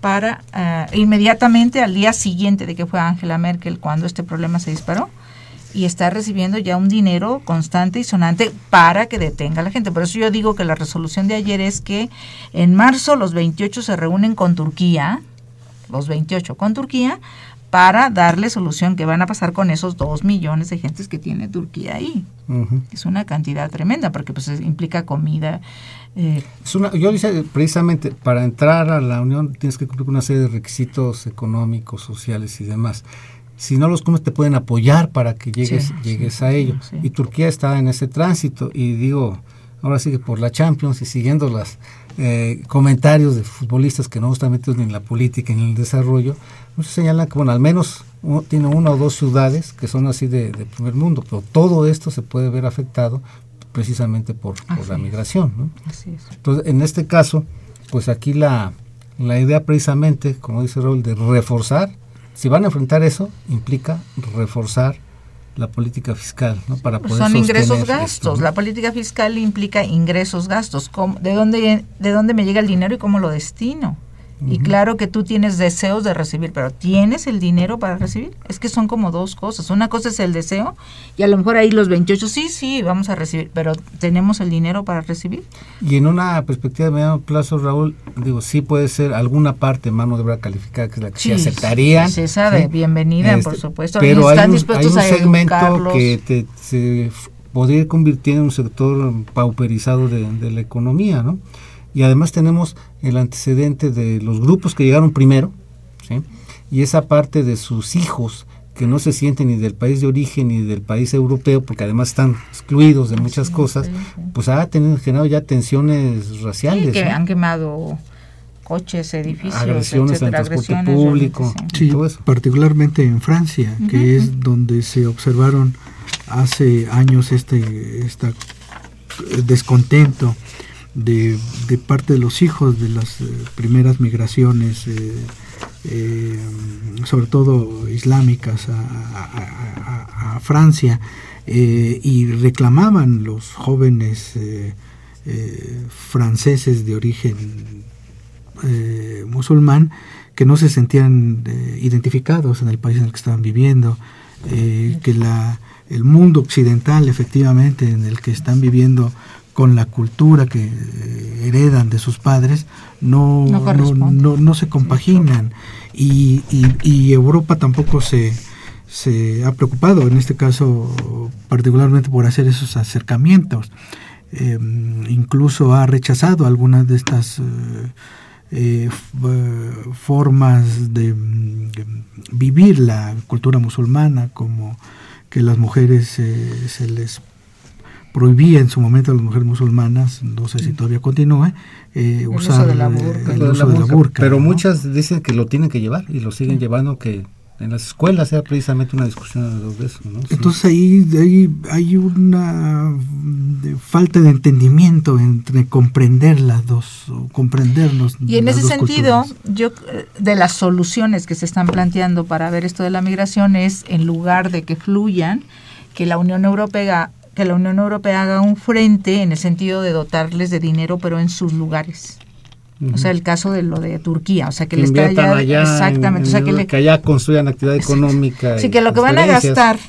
para eh, inmediatamente al día siguiente de que fue Angela Merkel cuando este problema se disparó y está recibiendo ya un dinero constante y sonante para que detenga a la gente. Por eso yo digo que la resolución de ayer es que en marzo los 28 se reúnen con Turquía, los 28 con Turquía, para darle solución que van a pasar con esos dos millones de gentes que tiene Turquía ahí. Es una cantidad tremenda porque pues implica comida, eh, yo dice precisamente, para entrar a la Unión tienes que cumplir una serie de requisitos económicos, sociales y demás. Si no los cumples te pueden apoyar para que llegues, llegues a ello. Y Turquía está en ese tránsito y digo, ahora sigue por la Champions y siguiendo los eh, comentarios de futbolistas que no están metidos ni en la política ni en el desarrollo, muchos señalan que bueno, al menos tiene una o dos ciudades que son así de, de primer mundo, pero todo esto se puede ver afectado precisamente por, la migración. Entonces, en este caso, pues aquí la, la idea precisamente, como dice Raúl, de reforzar, si van a enfrentar eso, implica reforzar la política fiscal, ¿no? Para poder Son ingresos gastos. La política fiscal implica ingresos gastos. ¿De dónde, ¿De dónde me llega el dinero y cómo lo destino? Y claro que tú tienes deseos de recibir, pero ¿tienes el dinero para recibir? Es que son como dos cosas. Una cosa es el deseo y a lo mejor ahí los 28, sí, sí, vamos a recibir, pero ¿tenemos el dinero para recibir? Y en una perspectiva de mediano plazo, Raúl, digo, sí puede ser alguna parte mano de obra calificada que es la que sí, aceptarían. Sí, se sabe, bienvenida, por Este, supuesto. Pero están hay un, dispuestos hay un a segmento educarlos. que te, se podría ir convirtiendo en un sector pauperizado de, de la economía, ¿no? Y además tenemos el antecedente de los grupos que llegaron primero, ¿sí? Y esa parte de sus hijos que no se sienten ni del país de origen ni del país europeo, porque además están excluidos de muchas cosas, pues ha tenido, generado ya tensiones Sí, raciales. que ¿no? han quemado coches, edificios, agresiones etcétera, al transporte agresiones, público. sí. Sí, todo eso. particularmente en Francia, que es donde se observaron hace años este esta eh, descontento de, de parte de los hijos de las eh, primeras migraciones, eh, eh, sobre todo islámicas, a, a- Francia, y reclamaban los jóvenes franceses de origen musulmán que no se sentían identificados en el país en el que estaban viviendo, que la, el mundo occidental efectivamente en el que están viviendo con la cultura que eh, heredan de sus padres no, No no, corresponde. no- no se compaginan y, y- y Europa tampoco se, se ha preocupado en este caso particularmente por hacer esos acercamientos Eh, incluso ha rechazado algunas de estas eh, eh, formas de mm, vivir la cultura musulmana, como que las mujeres eh, se les prohibía en su momento a las mujeres musulmanas, no sé si todavía continúe, eh, uso usar de la burka. el de uso de la burka. burka. Pero ¿no? muchas dicen que lo tienen que llevar y lo siguen llevando, que en las escuelas era precisamente una discusión de eso. ¿no? Sí. Entonces ahí, ahí hay una de falta de entendimiento entre comprender las dos, o comprendernos. Y en las ese dos sentido, culturas. yo eh, de las soluciones que se están planteando para ver esto de la migración es en lugar de que fluyan, que la Unión Europea que la Unión Europea haga un frente en el sentido de dotarles de dinero, pero en sus lugares. O sea, el caso de lo de Turquía, o sea, que, que le está allá, allá, en- exactamente, o sea, que, le, que allá construyan actividad económica. sí, que lo que van a gastar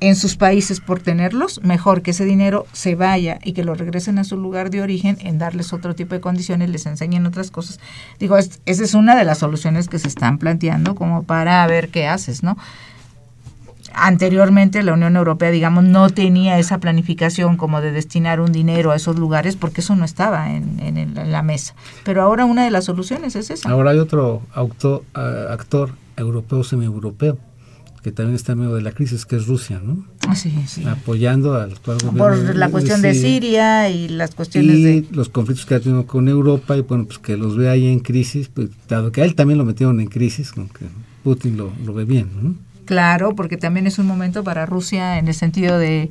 en sus países por tenerlos, mejor que ese dinero se vaya y que lo regresen a su lugar de origen en darles otro tipo de condiciones, les enseñen otras cosas. Digo, es- esa es una de las soluciones que se están planteando como para ver qué haces, ¿no? Anteriormente la Unión Europea, digamos, no tenía esa planificación como de destinar un dinero a esos lugares porque eso no estaba en, en el- en la mesa. Pero ahora una de las soluciones es esa. Ahora hay otro autor, ah, actor europeo, semi-europeo, que también está en medio de la crisis, que es Rusia, ¿no? Sí, sí. Apoyando al actual Por gobierno la cuestión de Siria y las cuestiones y de... los conflictos que ha tenido con Europa y bueno, pues que los ve ahí en crisis, pues, dado que a él también lo metieron en crisis, aunque Putin lo, lo ve bien, ¿no? Claro, porque también es un momento para Rusia en el sentido de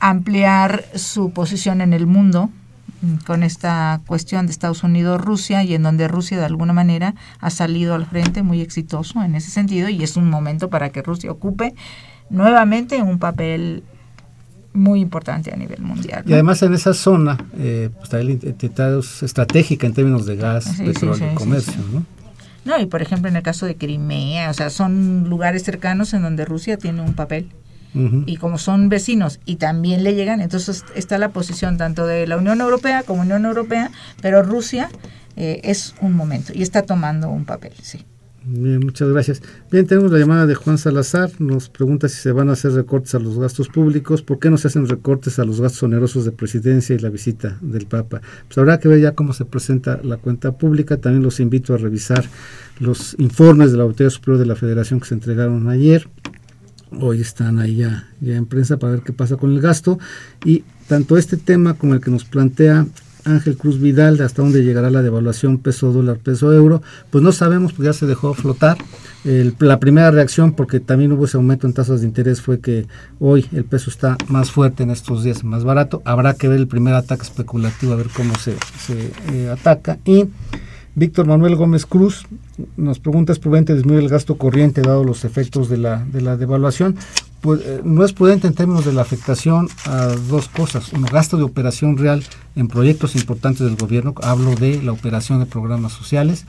ampliar su posición en el mundo mm, con esta cuestión de Estados Unidos-Rusia y en donde Rusia de alguna manera ha salido al frente muy exitoso en ese sentido y es un momento para que Rusia ocupe nuevamente un papel muy importante a nivel mundial. Y además en esa zona, eh, pues está estratégica en términos de gas, Sí, petróleo sí, y comercio. ¿no? No, y por ejemplo en el caso de Crimea, o sea, son lugares cercanos en donde Rusia tiene un papel. Y como son vecinos y también le llegan, entonces está la posición tanto de la Unión Europea como Unión Europea, pero Rusia eh, es un momento y está tomando un papel, sí. Bien, muchas gracias. Bien, tenemos la llamada de Juan Salazar. Nos pregunta si se van a hacer recortes a los gastos públicos. ¿Por qué no se hacen recortes a los gastos onerosos de presidencia y la visita del Papa? Pues habrá que ver ya cómo se presenta la cuenta pública. También los invito a revisar los informes de la Auditoría Superior de la Federación que se entregaron ayer. Hoy están ahí ya, ya en prensa para ver qué pasa con el gasto. Y tanto este tema como el que nos plantea Ángel Cruz Vidal, hasta dónde llegará la devaluación peso dólar, peso euro, pues no sabemos, porque ya se dejó flotar. La primera reacción, porque también hubo ese aumento en tasas de interés, fue que hoy el peso está más fuerte en estos días, más barato. Habrá que ver el primer ataque especulativo, a ver cómo se, se, eh, ataca. Y Víctor Manuel Gómez Cruz nos pregunta, ¿es prudente disminuir el gasto corriente dado los efectos de la, de la devaluación? Pues, no es prudente en términos de la afectación a dos cosas. Un gasto de operación real en proyectos importantes del gobierno, hablo de la operación de programas sociales,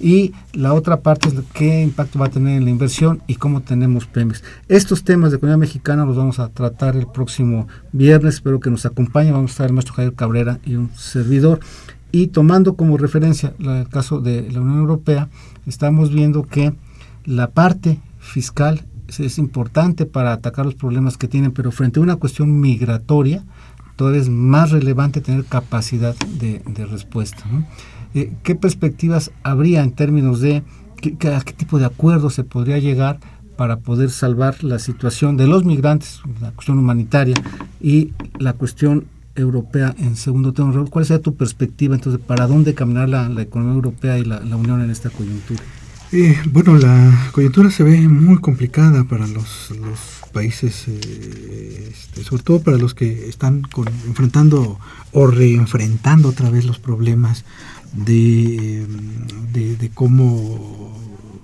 y la otra parte es qué impacto va a tener en la inversión y cómo tenemos premios. Estos temas de economía mexicana los vamos a tratar el próximo viernes, espero que nos acompañe, vamos a estar el maestro Javier Cabrera y un servidor. Y tomando como referencia el caso de la Unión Europea, estamos viendo que la parte fiscal es importante para atacar los problemas que tienen, pero frente a una cuestión migratoria, todavía es más relevante tener capacidad de, respuesta. Eh, ¿Qué perspectivas habría en términos de qué, a qué tipo de acuerdo se podría llegar para poder salvar la situación de los migrantes, la cuestión humanitaria y la cuestión europea en segundo término? ¿Cuál sería tu perspectiva entonces para dónde caminar la, economía europea y la Unión en esta coyuntura? Eh, bueno, la coyuntura se ve muy complicada para los, países, eh, este, sobre todo para los que están enfrentando o reenfrentando otra vez los problemas de, de, cómo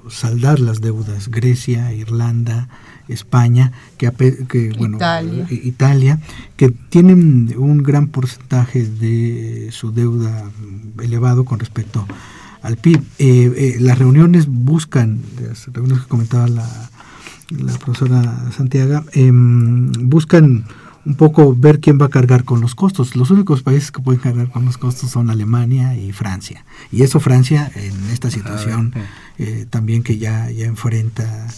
saldar las deudas. Grecia, Irlanda, España, que, que bueno, Italia. Italia, que tienen un gran porcentaje de su deuda elevado con respecto a al PIB. Eh, eh, las reuniones buscan, las reuniones que comentaba la, la profesora Santiago, em, buscan un poco ver quién va a cargar con los costos. Los únicos países que pueden cargar con los costos son Alemania y Francia. Y eso Francia en esta situación eh, también que ya, ya enfrenta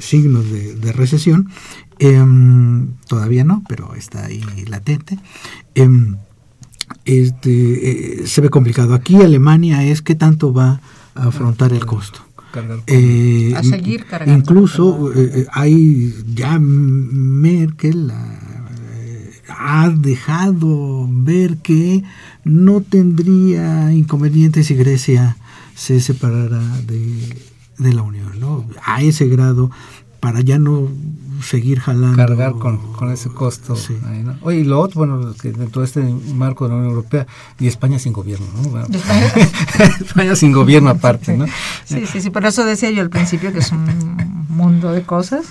signos de, recesión. Em, todavía no, pero está ahí latente. Este, eh, se ve complicado. Aquí Alemania es qué tanto va a afrontar el costo. Eh, a seguir cargando. Incluso eh, hay ya Merkel ha dejado ver que no tendría inconvenientes si Grecia se separara de, de la Unión, ¿no? A ese grado, para ya no seguir jalando. Cargar con, con ese costo. Oye, y lo otro, bueno, que dentro de este marco de la Unión Europea, y España sin gobierno, ¿no? España, sin gobierno aparte, ¿no? Sí, sí, sí, por eso decía yo al principio que es un mundo de cosas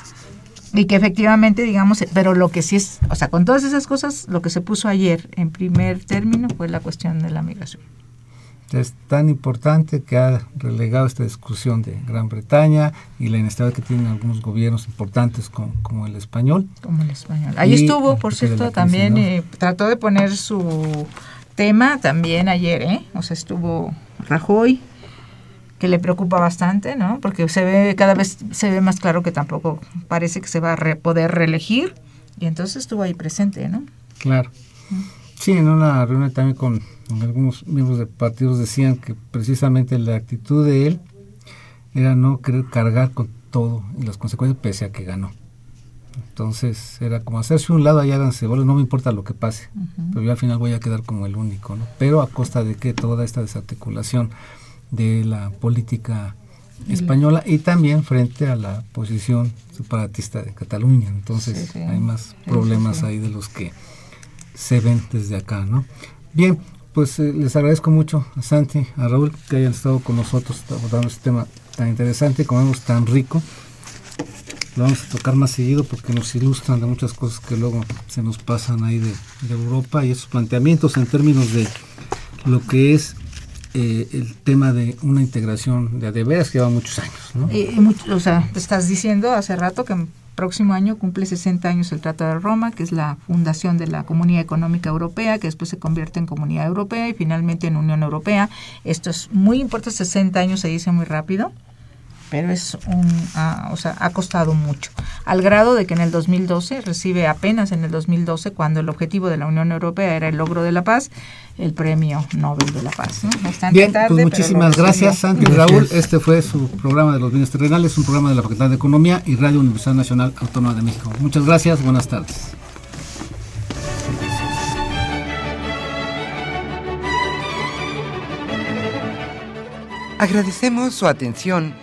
y que efectivamente, digamos, pero lo que sí es, o sea, con todas esas cosas, lo que se puso ayer en primer término fue la cuestión de la migración es tan importante que ha relegado esta discusión de Gran Bretaña y la inestabilidad que tienen algunos gobiernos importantes como, el español. Como el español. Ahí estuvo, por cierto, también eh, trató de poner su tema también ayer, ¿eh? O sea, estuvo Rajoy, que le preocupa bastante, ¿no? Porque se ve, cada vez se ve más claro que tampoco parece que se va a poder reelegir y entonces estuvo ahí presente, ¿no? Claro. Sí, en una reunión también con algunos miembros de partidos decían que precisamente la actitud de él era no querer cargar con todo y las consecuencias pese a que ganó. Entonces era como hacerse un lado y háganse bueno, no me importa lo que pase, pero yo al final voy a quedar como el único, ¿no? Pero a costa de que toda esta desarticulación de la política española y también frente a la posición separatista de Cataluña. Entonces hay más problemas ahí de los que se ven desde acá, ¿no? Bien, pues eh, les agradezco mucho a Santi, a Raúl, que hayan estado con nosotros abordando este tema tan interesante, como vemos, tan rico. Lo vamos a tocar más seguido porque nos ilustran de muchas cosas que luego se nos pasan ahí de, Europa y esos planteamientos en términos de lo que es eh, el tema de una integración de adeveras que lleva muchos años. ¿no? o sea, estás diciendo hace rato que próximo año cumple 60 años el Tratado de Roma, que es la fundación de la Comunidad Económica Europea, que después se convierte en Comunidad Europea y finalmente en Unión Europea. Esto es muy importante, 60 años se dice muy rápido pero es un, ah, o sea, ha costado mucho, al grado de que en el 2012 recibe apenas en el 2012, cuando el objetivo de la Unión Europea era el logro de la paz, el premio Nobel de la Paz. Bien, pues muchísimas gracias, Santi Raúl. Este fue su programa de los bienes terrenales, un programa de la Facultad de Economía y Radio Universidad Nacional Autónoma de México. Muchas gracias, buenas tardes. Agradecemos su atención